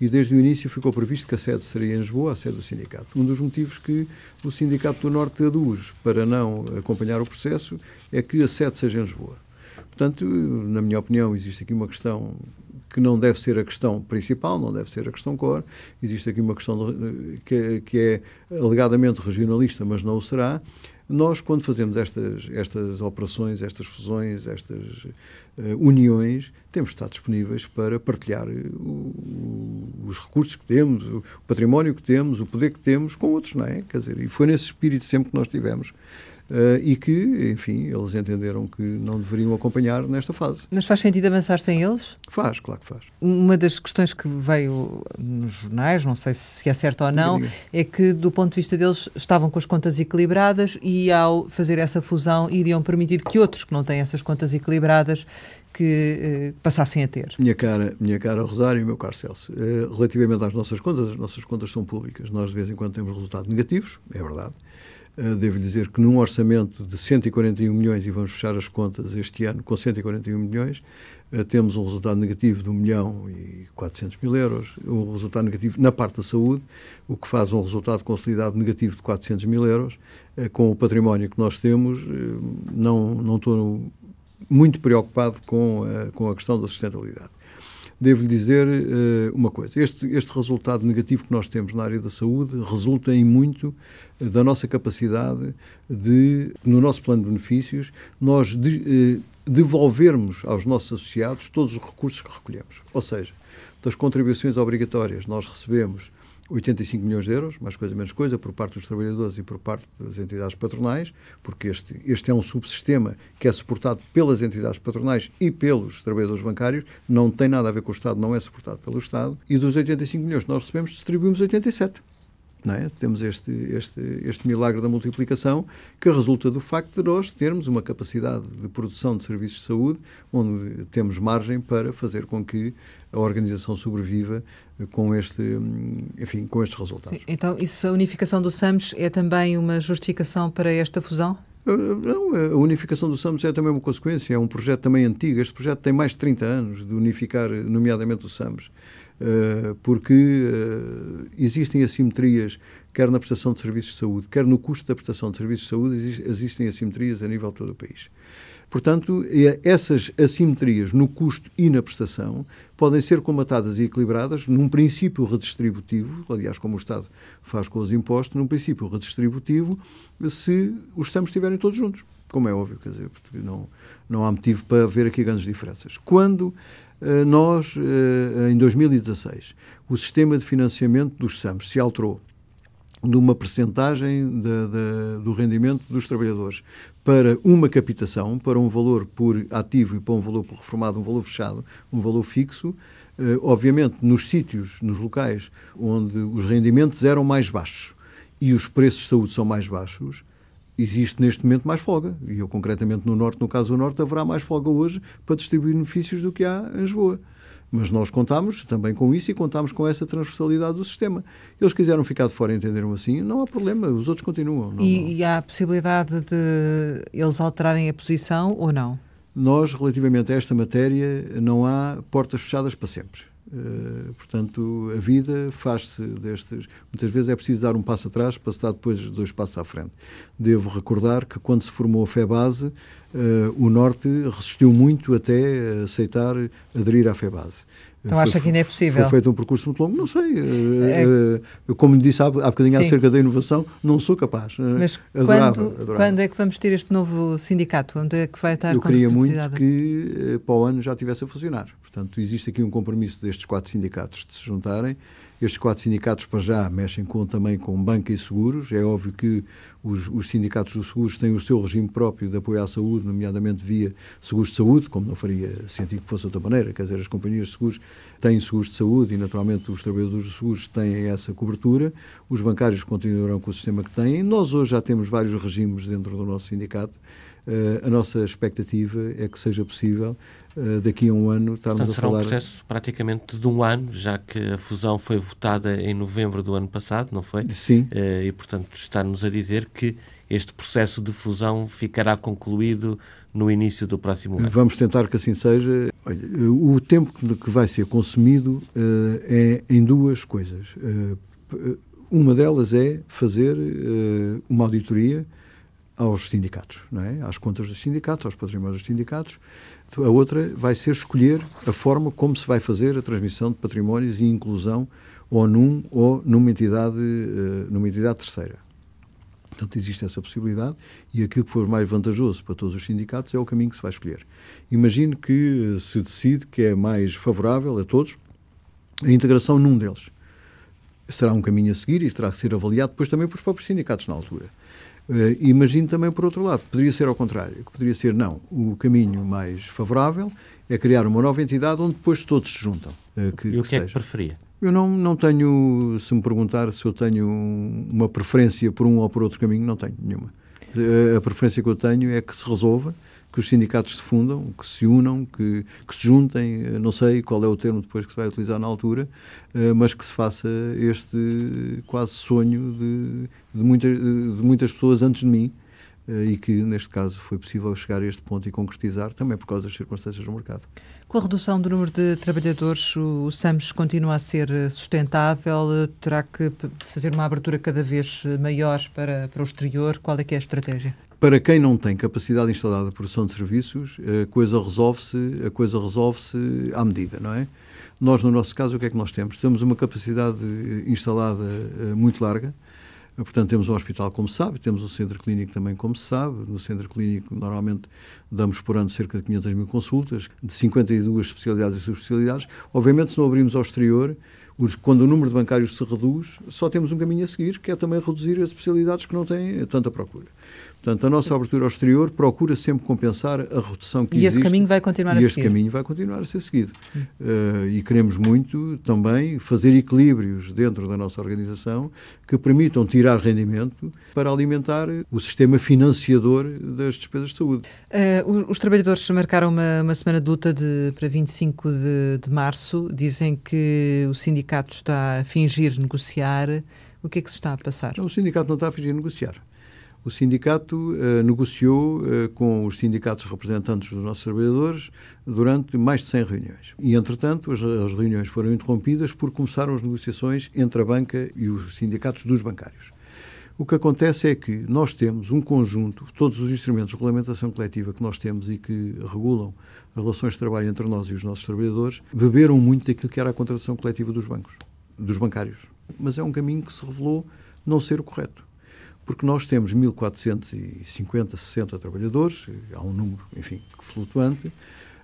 Speaker 2: e desde o início ficou previsto que a sede seria em Lisboa, a sede do sindicato. Um dos motivos que o Sindicato do Norte aduz para não acompanhar o processo é que a sede seja em Lisboa. Portanto, na minha opinião, existe aqui uma questão que não deve ser a questão principal, não deve ser a questão core. Existe aqui uma questão que, que é alegadamente regionalista, mas não o será. Nós, quando fazemos estas, estas operações, estas fusões, estas uh, uniões, temos de estar disponíveis para partilhar eh, o, os recursos que temos, o património que temos, o poder que temos com outros, não é? Quer dizer, e foi nesse espírito sempre que nós tivemos. Uh, e que, enfim, eles entenderam que não deveriam acompanhar nesta fase.
Speaker 1: Mas faz sentido avançar sem eles?
Speaker 2: Faz, claro que faz.
Speaker 1: Uma das questões que veio nos jornais, não sei se é certo ou não, diga, diga. é que, do ponto de vista deles, estavam com as contas equilibradas e, ao fazer essa fusão, iriam permitir que outros que não têm essas contas equilibradas que passassem a ter.
Speaker 2: Minha cara, minha cara Rosário e meu caro Celso, relativamente às nossas contas, as nossas contas são públicas. Nós, de vez em quando, temos resultados negativos, é verdade. Devo dizer que num orçamento de 141 milhões, e vamos fechar as contas este ano com 141 milhões, eh, temos um resultado negativo de 1 milhão e 400 mil euros, um resultado negativo na parte da saúde, o que faz um resultado consolidado negativo de 400 mil euros. Eh, com o património que nós temos, eh, não, não estou muito preocupado com a, com a questão da sustentabilidade. Devo-lhe dizer uh, uma coisa: este, este resultado negativo que nós temos na área da saúde resulta em muito da nossa capacidade de, no nosso plano de benefícios, nós de, uh, devolvermos aos nossos associados todos os recursos que recolhemos. Ou seja, das contribuições obrigatórias nós recebemos 85 milhões de euros, mais coisa menos coisa, por parte dos trabalhadores e por parte das entidades patronais, porque este, este é um subsistema que é suportado pelas entidades patronais e pelos trabalhadores bancários, não tem nada a ver com o Estado, não é suportado pelo Estado, e dos 85 milhões que nós recebemos, distribuímos 87. É? Temos este, este, este milagre da multiplicação que resulta do facto de nós termos uma capacidade de produção de serviços de saúde onde temos margem para fazer com que a organização sobreviva com, este, enfim, com estes resultados. Sim,
Speaker 1: então, isso, a unificação do SAMS é também uma justificação para esta fusão?
Speaker 2: Não, a unificação do SAMS é também uma consequência, é um projeto também antigo. Este projeto tem mais de 30 anos de unificar, nomeadamente, o SAMS. Eh, porque eh, existem assimetrias, quer na prestação de serviços de saúde, quer no custo da prestação de serviços de saúde, existem assimetrias a nível de todo o país. Portanto, essas assimetrias no custo e na prestação podem ser comatadas e equilibradas num princípio redistributivo, aliás, como o Estado faz com os impostos, num princípio redistributivo, se os estamos estiverem todos juntos. Como é óbvio, quer dizer, não, não há motivo para haver aqui grandes diferenças. Quando eh, nós, eh, em 2016, o sistema de financiamento dos SAMs se alterou de uma percentagem de, de, do rendimento dos trabalhadores para uma capitação, para um valor por ativo e para um valor por reformado, um valor fechado, um valor fixo, eh, obviamente nos sítios, nos locais onde os rendimentos eram mais baixos e os preços de saúde são mais baixos, existe neste momento mais folga. E eu, concretamente, no Norte, no caso do Norte, haverá mais folga hoje para distribuir benefícios do que há em Lisboa. Mas nós contamos também com isso e contamos com essa transversalidade do sistema. Eles quiseram ficar de fora e entenderam assim, não há problema, os outros continuam.
Speaker 1: Não, e, não. e há a possibilidade de eles alterarem a posição ou não?
Speaker 2: Nós, relativamente a esta matéria, não há portas fechadas para sempre. Uh, portanto, a vida faz-se destes. Muitas vezes é preciso dar um passo atrás para se dar depois dois passos à frente. Devo recordar que quando se formou a FEBASE, uh, o Norte resistiu muito até aceitar aderir à FEBASE.
Speaker 1: Então foi, acha que ainda é possível?
Speaker 2: Foi feito um percurso muito longo? Não sei. Eh, é... Como lhe disse há, há bocadinho Sim. acerca da inovação, não sou capaz.
Speaker 1: Mas adorava, quando, adorava. quando é que vamos ter este novo sindicato? Onde é que vai estar
Speaker 2: Eu queria muito que para o ano já estivesse a funcionar. Portanto, existe aqui um compromisso destes quatro sindicatos de se juntarem estes quatro sindicatos, para já, mexem com, também com banca e seguros. É óbvio que os, os, sindicatos dos seguros têm o seu regime próprio de apoio à saúde, nomeadamente via seguros de saúde, como não faria sentido que fosse de outra maneira. Quer dizer, as companhias de seguros têm seguros de saúde e, naturalmente, os trabalhadores dos seguros têm essa cobertura. Os bancários continuarão com o sistema que têm. Nós hoje já temos vários regimes dentro do nosso sindicato. Uh, a nossa expectativa é que seja possível daqui a um ano estarmos
Speaker 3: Portanto,
Speaker 2: a falar...
Speaker 3: será um processo praticamente de um ano, já que a fusão foi votada em novembro do ano passado, não foi?
Speaker 2: Sim.
Speaker 3: Uh, e, portanto, está-nos a dizer que este processo de fusão ficará concluído no início do próximo ano.
Speaker 2: Vamos tentar que assim seja. Olha, o tempo que vai ser consumido uh, é em duas coisas. Uh, uma delas é fazer uh, uma auditoria aos sindicatos, não é? às contas dos sindicatos, aos patrimónios dos sindicatos, a outra vai ser escolher a forma como se vai fazer a transmissão de patrimónios e inclusão ou num ou numa entidade, eh, numa entidade terceira. Portanto, existe essa possibilidade e aquilo que for mais vantajoso para todos os sindicatos é o caminho que se vai escolher. Imagine que eh, se decide que é mais favorável a todos a integração num deles. Será um caminho a seguir e terá que ser avaliado depois também pelos próprios sindicatos na altura. Uh, imagino também, por outro lado, poderia ser ao contrário, que poderia ser, não, o caminho mais favorável é criar uma nova entidade onde depois todos se juntam.
Speaker 3: Uh, que, e o que, que é que preferia?
Speaker 2: Eu não, não tenho, se me perguntar se eu tenho uma preferência por um ou por outro caminho, não tenho nenhuma. Uh, a preferência que eu tenho é que se resolva, que os sindicatos se fundam, que se unam, que, que se juntem, não sei qual é o termo depois que se vai utilizar na altura, mas que se faça este quase sonho de, de, muita, de muitas pessoas antes de mim, e que, neste caso, foi possível chegar a este ponto e concretizar também por causa das circunstâncias do mercado.
Speaker 1: Com a redução do número de trabalhadores, o SAMS continua a ser sustentável? Terá que fazer uma abertura cada vez maior para, para o exterior? Qual é que é a estratégia?
Speaker 2: Para quem não tem capacidade instalada de produção de serviços, a coisa resolve-se, a coisa resolve-se à medida, não é? Nós, no nosso caso, o que é que nós temos? Temos uma capacidade instalada eh, muito larga, Portanto, temos um hospital, como se sabe, temos um centro clínico também, como se sabe. No centro clínico, normalmente, damos por ano cerca de 500 mil consultas, de 52 especialidades e subespecialidades. Obviamente, se não abrimos ao exterior, quando o número de bancários se reduz, só temos um caminho a seguir, que é também reduzir as especialidades que não têm tanta procura. Portanto, a nossa abertura ao exterior procura sempre compensar a redução que
Speaker 1: e
Speaker 2: existe.
Speaker 1: E esse caminho vai continuar
Speaker 2: a
Speaker 1: seguir.
Speaker 2: E esse caminho vai continuar a ser seguido. Uh, e queremos muito também fazer equilíbrios dentro da nossa organização que permitam tirar rendimento para alimentar o sistema financiador das despesas de saúde.
Speaker 1: Uh, os trabalhadores marcaram uma, uma, semana de luta de, para 25 de, de março. Dizem que o sindicato está a fingir negociar. O que é que se está a passar?
Speaker 2: Não, o sindicato não está a fingir negociar o sindicato uh, negociou uh, com os sindicatos representantes dos nossos trabalhadores durante mais de 100 reuniões. E, entretanto, as, as, reuniões foram interrompidas por começaram as negociações entre a banca e os sindicatos dos bancários. O que acontece é que nós temos um conjunto, todos os instrumentos de regulamentação coletiva que nós temos e que regulam as relações de trabalho entre nós e os nossos trabalhadores, beberam muito daquilo que era a contratação coletiva dos bancos, dos bancários. Mas é um caminho que se revelou não ser o correto porque nós temos 1.450, 60 trabalhadores, há um número, enfim, flutuante,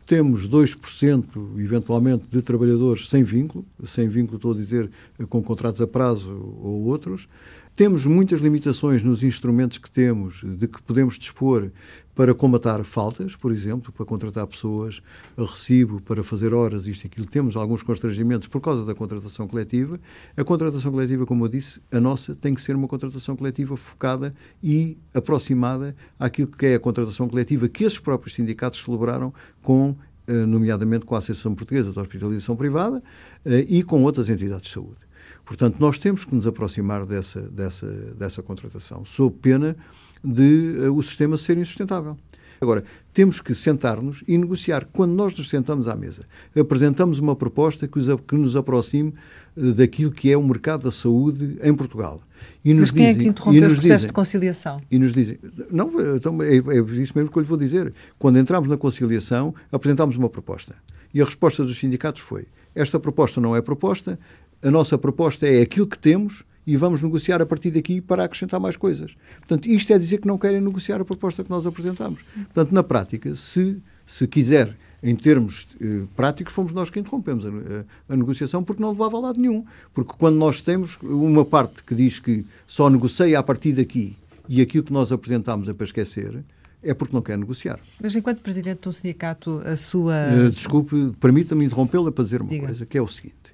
Speaker 2: temos 2%, eventualmente, de trabalhadores sem vínculo, sem vínculo estou a dizer com contratos a prazo ou outros, temos muitas limitações nos instrumentos que temos, de que podemos dispor para combatar faltas, por exemplo, para contratar pessoas a recibo, para fazer horas, isto e aquilo. Temos alguns constrangimentos por causa da contratação coletiva. A contratação coletiva, como eu disse, a nossa tem que ser uma contratação coletiva focada e aproximada àquilo que é a contratação coletiva que esses próprios sindicatos celebraram com eh, nomeadamente com a Associação Portuguesa de Hospitalização Privada eh, e com outras entidades de saúde. Portanto, nós temos que nos aproximar dessa, dessa, dessa contratação, sob pena de uh, o sistema ser insustentável. Agora, temos que sentar-nos e negociar. Quando nós nos sentamos à mesa, apresentamos uma proposta que, os, que nos aproxime uh, daquilo que é o mercado da saúde em Portugal.
Speaker 1: E nos Mas quem dizem, é que interrompe o processo dizem, de conciliação?
Speaker 2: E nos dizem, não, então é, é isso mesmo que eu lhe vou dizer. Quando entramos na conciliação, apresentámos uma proposta. E a resposta dos sindicatos foi: esta proposta não é proposta, a nossa proposta é aquilo que temos e vamos negociar a partir daqui para acrescentar mais coisas. Portanto, isto é dizer que não querem negociar a proposta que nós apresentamos. Portanto, na prática, se, se quiser, em termos eh, práticos, fomos nós que interrompemos a, a, a, negociação porque não levava a lado nenhum. Porque quando nós temos uma parte que diz que só negocia a partir daqui e aquilo que nós apresentamos é para esquecer, é porque não quer negociar.
Speaker 1: Mas enquanto presidente de um sindicato, a sua.
Speaker 2: Uh, desculpe, permita-me interrompê-la para dizer uma Diga. coisa, que é o seguinte.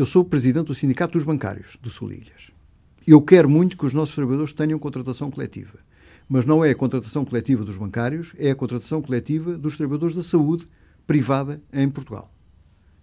Speaker 2: Eu sou presidente do Sindicato dos Bancários do Sul Ilhas. Eu quero muito que os nossos trabalhadores tenham contratação coletiva. Mas não é a contratação coletiva dos bancários, é a contratação coletiva dos trabalhadores da saúde privada em Portugal.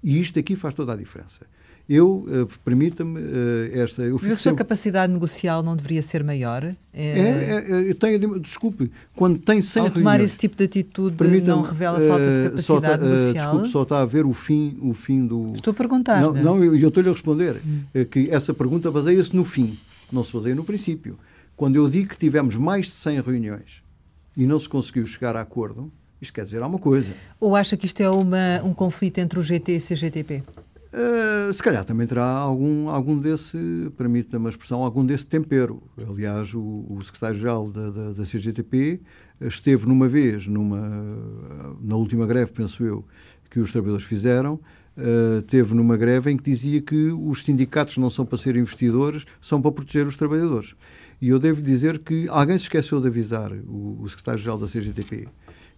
Speaker 2: E isto aqui faz toda a diferença. Eu, uh, permita-me, uh, esta... Eu
Speaker 1: Mas a sua sempre... capacidade negocial não deveria ser maior? É,
Speaker 2: é, é, eu tenho, desculpe, quando tem 100
Speaker 1: Ao tomar esse tipo de atitude não revela falta de eh, capacidade
Speaker 2: uh,
Speaker 1: negocial?
Speaker 2: Desculpe, só está a ver o fim, o fim do...
Speaker 1: Estou a perguntar.
Speaker 2: Não, não eu, eu estou-lhe a responder hum. que essa pergunta baseia-se no fim, não se baseia no princípio. Quando eu digo que tivemos mais de 100 reuniões e não se conseguiu chegar a acordo, isto quer dizer alguma coisa.
Speaker 1: Ou acha que isto é uma, um conflito entre o GT e o CGTP?
Speaker 2: Uh, se calhar também terá algum, algum desse, permita-me a expressão, algum desse tempero. Aliás, o, o secretário-geral da, da, da, CGTP esteve numa vez, numa, na última greve, penso eu, que os trabalhadores fizeram, uh, teve numa greve em que dizia que os sindicatos não são para ser investidores, são para proteger os trabalhadores. E eu devo dizer que alguém se esqueceu de avisar o, o secretário-geral da CGTP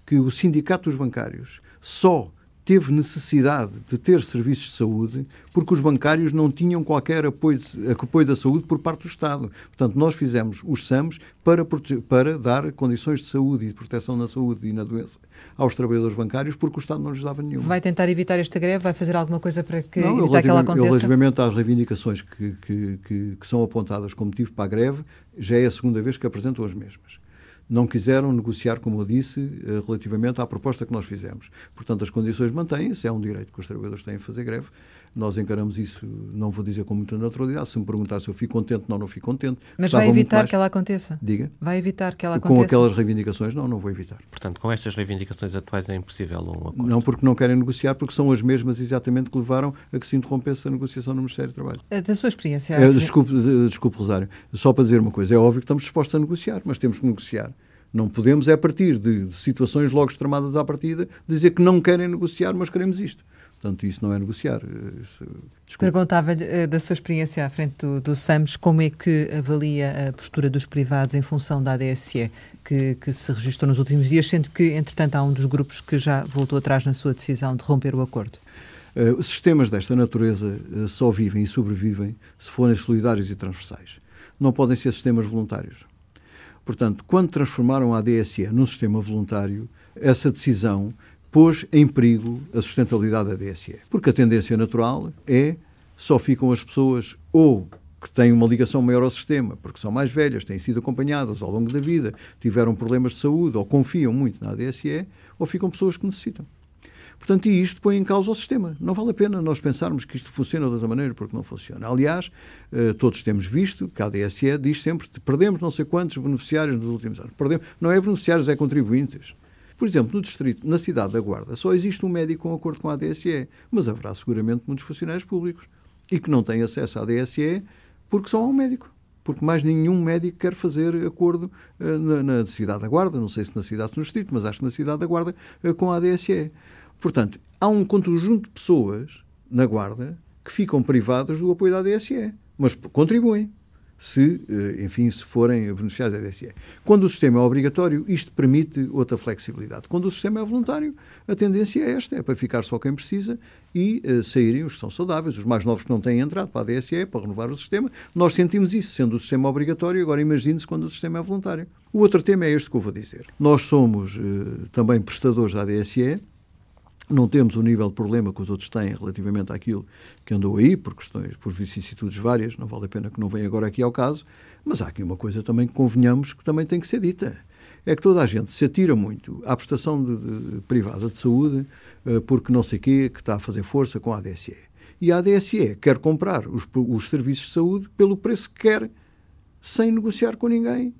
Speaker 2: que o sindicato dos bancários só teve necessidade de ter serviços de saúde porque os bancários não tinham qualquer apoio, apoio da saúde por parte do Estado. Portanto, nós fizemos os SAMs para, para dar condições de saúde e de proteção na saúde e na doença aos trabalhadores bancários porque o Estado não lhes dava nenhum.
Speaker 1: Vai tentar evitar esta greve? Vai fazer alguma coisa para que não, evitar que ela aconteça?
Speaker 2: Relativamente às reivindicações que, que, que, que são apontadas como motivo para a greve, já é a segunda vez que apresentam as mesmas não quiseram negociar, como eu disse, eh, relativamente à proposta que nós fizemos. Portanto, as condições mantêm-se, é um direito que os trabalhadores têm a fazer greve. Nós encaramos isso, não vou dizer com muita naturalidade. Se me perguntar se eu fico contente, não, não fico contente.
Speaker 1: Mas vai evitar que ela aconteça?
Speaker 2: Diga.
Speaker 1: Vai evitar que ela aconteça?
Speaker 2: Com aquelas reivindicações, não, não vou evitar.
Speaker 3: Portanto, com estas reivindicações atuais é impossível um acordo?
Speaker 2: Não, porque não querem negociar, porque são as mesmas exatamente que levaram a que se interrompesse a negociação no Ministério do Trabalho.
Speaker 1: Da sua experiência?
Speaker 2: É, desculpe, desculpe, Rosário. Só para dizer uma coisa, é óbvio que estamos dispostos a negociar, mas temos que negociar não podemos, é a partir de, de situações logo extremadas à partida, dizer que não querem negociar, mas queremos isto. Portanto, isso não é negociar.
Speaker 1: Perguntava-lhe eh, da sua experiência à frente do, do, SAMS, como é que avalia a postura dos privados em função da ADSE, que, que, se registrou nos últimos dias, sendo que, entretanto, há um dos grupos que já voltou atrás na sua decisão de romper o acordo?
Speaker 2: Uh, sistemas desta natureza uh, só vivem e sobrevivem se forem solidários e transversais. Não podem ser sistemas voluntários. Portanto, quando transformaram a ADSE num sistema voluntário, essa decisão pôs em perigo a sustentabilidade da ADSE. Porque a tendência natural é só ficam as pessoas ou que têm uma ligação maior ao sistema, porque são mais velhas, têm sido acompanhadas ao longo da vida, tiveram problemas de saúde ou confiam muito na ADSE, ou ficam pessoas que necessitam. Portanto, e isto põe em causa o sistema. Não vale a pena nós pensarmos que isto funciona de outra maneira, porque não funciona. Aliás, eh, todos temos visto que a ADSE diz sempre que perdemos não sei quantos beneficiários nos últimos anos. Perdemos, não é beneficiários, é contribuintes. Por exemplo, no distrito, na cidade da Guarda, só existe um médico com acordo com a ADSE, mas haverá seguramente muitos funcionários públicos e que não têm acesso à ADSE porque só há um médico. Porque mais nenhum médico quer fazer acordo uh, na, na, cidade da Guarda, não sei se na cidade do distrito, mas acho que na cidade da Guarda, uh, com a ADSE. Portanto, há um conjunto de pessoas na Guarda que ficam privadas do apoio da ADSE, mas contribuem se, eh, enfim, se forem beneficiários da ADSE. Quando o sistema é obrigatório, isto permite outra flexibilidade. Quando o sistema é voluntário, a tendência é esta, é para ficar só quem precisa e uh, saírem os que são saudáveis, os mais novos que não têm entrado para a ADSE, para renovar o sistema. Nós sentimos isso, sendo o sistema obrigatório, agora imagine-se quando o sistema é voluntário. O outro tema é este que eu vou dizer. Nós somos uh, também prestadores da ADSE, não temos o nível de problema que os outros têm relativamente àquilo que andou aí, por questões, por vicissitudes várias, não vale a pena que não venha agora aqui ao caso, mas há aqui uma coisa também que convenhamos que também tem que ser dita. É que toda a gente se atira muito à prestação de, de, privada de saúde uh, porque não sei quê, que está a fazer força com a ADSE. E a ADSE quer comprar os, os serviços de saúde pelo preço que quer, sem negociar com ninguém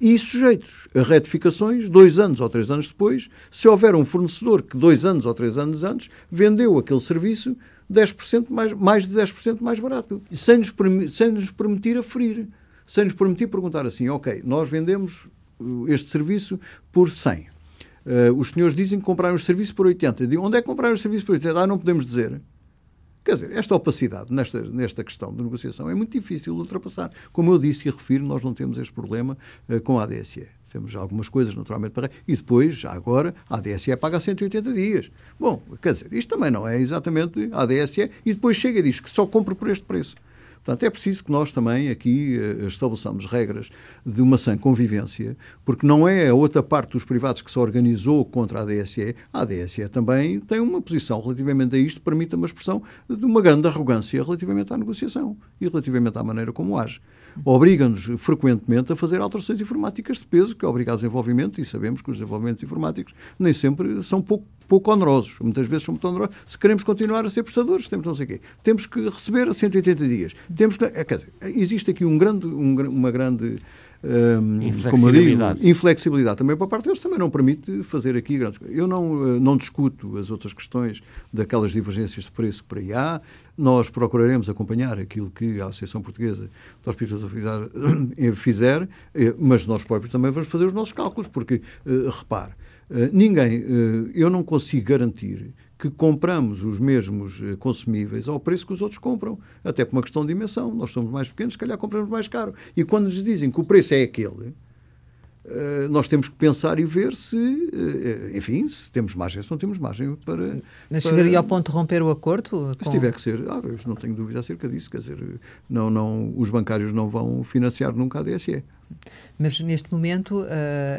Speaker 2: e sujeitos a retificações dois anos ou três anos depois, se houver um fornecedor que dois anos ou três anos antes vendeu aquele serviço 10% mais, mais de 10% mais barato, sem nos, sem nos permitir aferir, sem nos permitir perguntar assim, ok, nós vendemos uh, este serviço por 100. Uh, os senhores dizem que compraram o serviço por 80. Eu digo, onde é que compraram o serviço por 80? Ah, não podemos dizer. Quer dizer, esta opacidade nesta, nesta questão de negociação é muito difícil de ultrapassar. Como eu disse e refiro, nós não temos este problema uh, com a ADSE. Temos algumas coisas, naturalmente, para. E depois, já agora, a ADSE paga 180 dias. Bom, quer dizer, isto também não é exatamente a ADSE. E depois chega e diz que só compra por este preço. Portanto, é preciso que nós também aqui uh, estabeleçamos regras de uma sã convivência, porque não é a outra parte dos privados que se organizou contra a ADSE. A ADSE também tem uma posição relativamente a isto, permite uma expressão de uma grande arrogância relativamente à negociação e relativamente à maneira como age obriga-nos frequentemente a fazer alterações informáticas de peso, que obriga a desenvolvimento, e sabemos que os desenvolvimentos informáticos nem sempre são pouco, pouco onerosos. Muitas vezes são muito onerosos. Se queremos continuar a ser prestadores, temos não sei quê. Temos que receber a 180 dias. Temos que, é, quer dizer, existe aqui um grande, um, uma grande
Speaker 3: um, inflexibilidade.
Speaker 2: Digo, inflexibilidade também para parte deles também não permite fazer aqui grandes coisas. Eu não, eh, não discuto as outras questões daquelas divergências de preço que por aí há. Nós procuraremos acompanhar aquilo que a Associação Portuguesa de Hospitais fizer, eh, mas nós próprios também vamos fazer os nossos cálculos, porque, repare, ninguém, eu não consigo garantir que compramos os mesmos eh, consumíveis ao preço que os outros compram. Até por uma questão de dimensão. Nós somos mais pequenos, se calhar compramos mais caro. E quando nos dizem que o preço é aquele, nós temos que pensar e ver se, uh, enfim, se temos margem, se não temos margem para.
Speaker 1: Mas chegaria ao ponto de romper o acordo?
Speaker 2: Com... Se tiver que ser, ah, não tenho dúvida acerca disso, quer dizer, não, não, os bancários não vão financiar nunca a DSE.
Speaker 1: Mas neste momento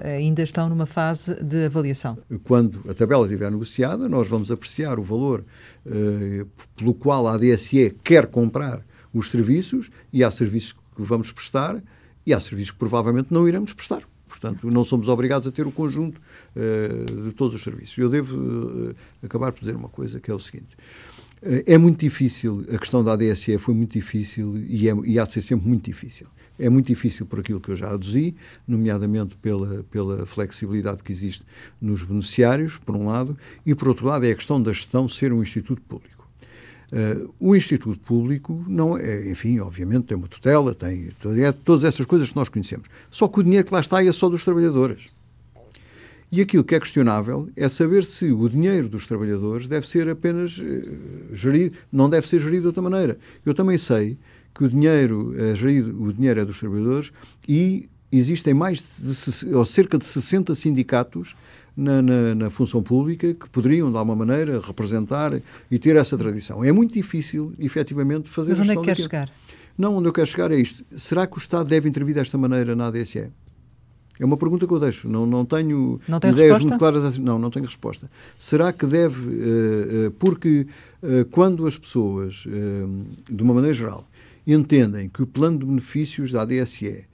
Speaker 1: ainda estão numa fase de avaliação.
Speaker 2: Quando a tabela estiver negociada, nós vamos apreciar o valor pelo qual a DSE quer comprar os serviços e há serviços que vamos prestar e há serviços que provavelmente não iremos prestar. Portanto, não somos obrigados a ter o conjunto uh, de todos os serviços. Eu devo uh, acabar por dizer uma coisa, que é o seguinte. Uh, é muito difícil, a questão da ADSE foi muito difícil e, é, e há de ser sempre muito difícil. É muito difícil por aquilo que eu já aduzi, nomeadamente pela, pela flexibilidade que existe nos beneficiários, por um lado, e por outro lado é a questão da gestão ser um instituto público. Uh, o Instituto Público não é, enfim, obviamente tem uma tutela, tem todas essas coisas que nós conhecemos. Só que o dinheiro que lá está é só dos trabalhadores. E aquilo que é questionável é saber se o dinheiro dos trabalhadores deve ser apenas uh, gerido, não deve ser gerido de outra maneira. Eu também sei que o dinheiro é gerido, o dinheiro é dos trabalhadores e existem mais de, ou cerca de 60 sindicatos na, na, na, função pública que poderiam, de alguma maneira, representar e ter essa tradição. É muito difícil, efetivamente, fazer
Speaker 1: Mas onde é que quer chegar?
Speaker 2: Não, onde eu quero chegar é isto. Será que o Estado deve intervir desta maneira na ADSE? É uma pergunta que eu deixo. Não, não tenho
Speaker 1: não
Speaker 2: ideias
Speaker 1: resposta?
Speaker 2: muito claras. Assim. Não, não tenho resposta. Será que deve. Uh, uh, porque uh, quando as pessoas, de uma maneira geral, entendem que o plano de benefícios da ADSE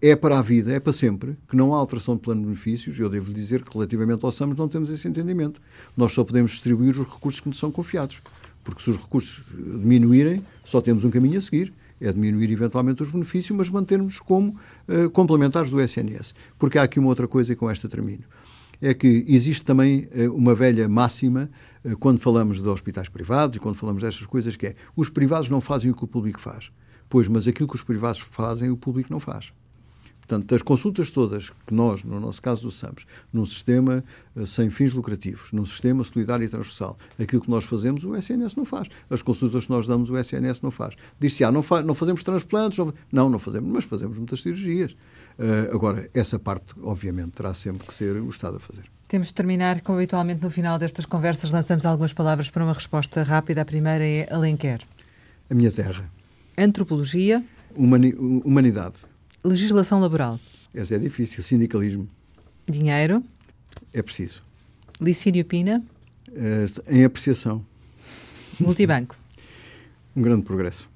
Speaker 2: é para a vida, é para sempre, que não há alteração de plano de benefícios. Eu devo dizer que, relativamente ao SAMS, não temos esse entendimento. Nós só podemos distribuir os recursos que nos são confiados. Porque se os recursos diminuírem, só temos um caminho a seguir. É diminuir eventualmente os benefícios, mas mantermos como uh, complementares do SNS. Porque há aqui uma outra coisa e com esta termino. É que existe também uh, uma velha máxima uh, quando falamos de hospitais privados e quando falamos destas coisas, que é os privados não fazem o que o público faz. Pois, mas aquilo que os privados fazem, o público não faz. Portanto, as consultas todas que nós, no nosso caso do SAMS, num sistema uh, sem fins lucrativos, num sistema solidário e transversal, aquilo que nós fazemos, o SNS não faz. As consultas que nós damos, o SNS não faz. Diz-se, ah, não, fa não fazemos transplantes. Não, não fazemos, mas fazemos muitas cirurgias. Uh, agora, essa parte, obviamente, terá sempre que ser o Estado a fazer.
Speaker 1: Temos de terminar, como habitualmente, no final destas conversas, lançamos algumas palavras para uma resposta rápida. A primeira é Alenquer.
Speaker 2: A minha terra.
Speaker 1: Antropologia.
Speaker 2: Humani humanidade.
Speaker 1: Legislação laboral.
Speaker 2: Essa é difícil. Sindicalismo.
Speaker 1: Dinheiro.
Speaker 2: É preciso.
Speaker 1: Licínio Pina.
Speaker 2: É, em apreciação.
Speaker 1: Multibanco.
Speaker 2: um grande progresso.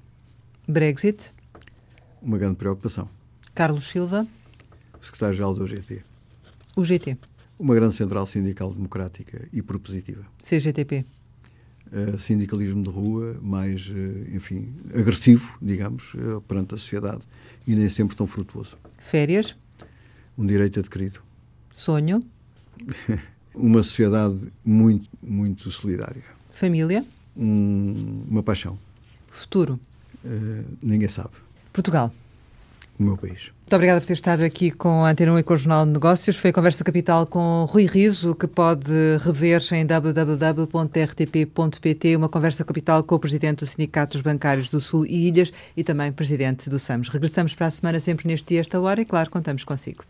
Speaker 1: Brexit.
Speaker 2: Uma grande preocupação.
Speaker 1: Carlos Silva.
Speaker 2: Secretário-Geral do UGT.
Speaker 1: UGT.
Speaker 2: Uma grande central sindical democrática e propositiva.
Speaker 1: CGTP.
Speaker 2: Uh, sindicalismo de rua mais, uh, enfim, agressivo, digamos, uh, perante a sociedade e nem sempre tão frutuoso.
Speaker 1: Férias?
Speaker 2: Um direito adquirido.
Speaker 1: Sonho?
Speaker 2: uma sociedade muito, muito solidária.
Speaker 1: Família?
Speaker 2: Um, uma paixão.
Speaker 1: Futuro?
Speaker 2: ninguém sabe.
Speaker 1: Portugal?
Speaker 2: o meu país.
Speaker 1: Muito obrigada por ter estado aqui com a Antena 1 e com o Jornal de Negócios. Foi a Conversa Capital com Rui Riso, que pode rever em www.rtp.pt, uma Conversa Capital com o Presidente do Sindicato dos Bancários do Sul e Ilhas e também Presidente do SAMS. Regressamos para a semana sempre neste dia, esta hora, e claro, contamos consigo.